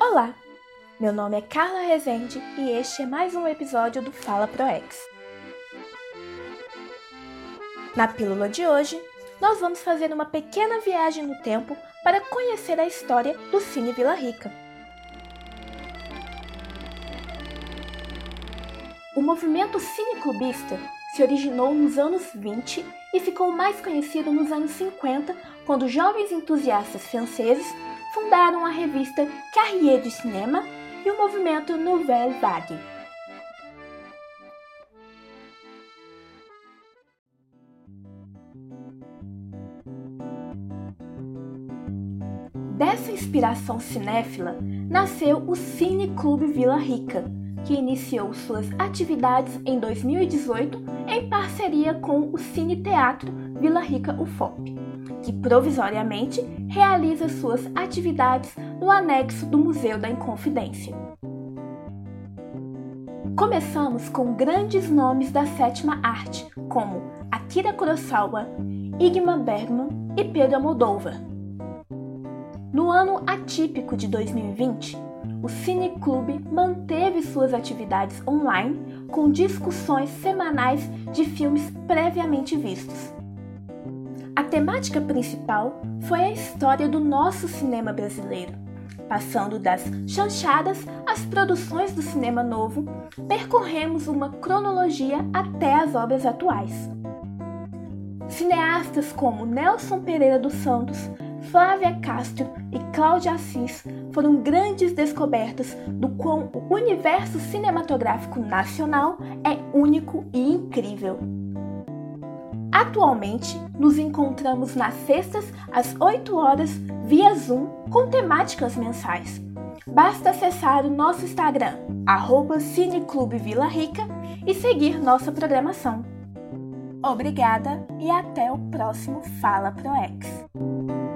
Olá, meu nome é Carla Rezende e este é mais um episódio do Fala ProEx. Na pílula de hoje, nós vamos fazer uma pequena viagem no tempo para conhecer a história do Cine Vila Rica. O movimento cineclubista se originou nos anos 20 e ficou mais conhecido nos anos 50, quando jovens entusiastas franceses fundaram a revista Carrier du Cinéma e o movimento Nouvelle Vague. Dessa inspiração cinéfila nasceu o Cine Clube Vila Rica, que iniciou suas atividades em 2018 em parceria com o Cine Teatro Vila Rica UFOP, que provisoriamente realiza suas atividades no anexo do Museu da Inconfidência. Começamos com grandes nomes da sétima arte, como Akira Kurosawa, Igmar Bergman e Pedro Almodóvar. No ano atípico de 2020, o Cine Clube manteve suas atividades online com discussões semanais de filmes previamente vistos. A temática principal foi a história do nosso cinema brasileiro, passando das chanchadas às produções do cinema novo, percorremos uma cronologia até as obras atuais. Cineastas como Nelson Pereira dos Santos, Flávia Castro e Cláudia Assis foram grandes descobertas do quão o universo cinematográfico nacional é único e incrível. Atualmente, nos encontramos nas sextas às 8 horas via Zoom com temáticas mensais. Basta acessar o nosso Instagram, arroba Cineclube Vila Rica, e seguir nossa programação. Obrigada e até o próximo Fala ProEx.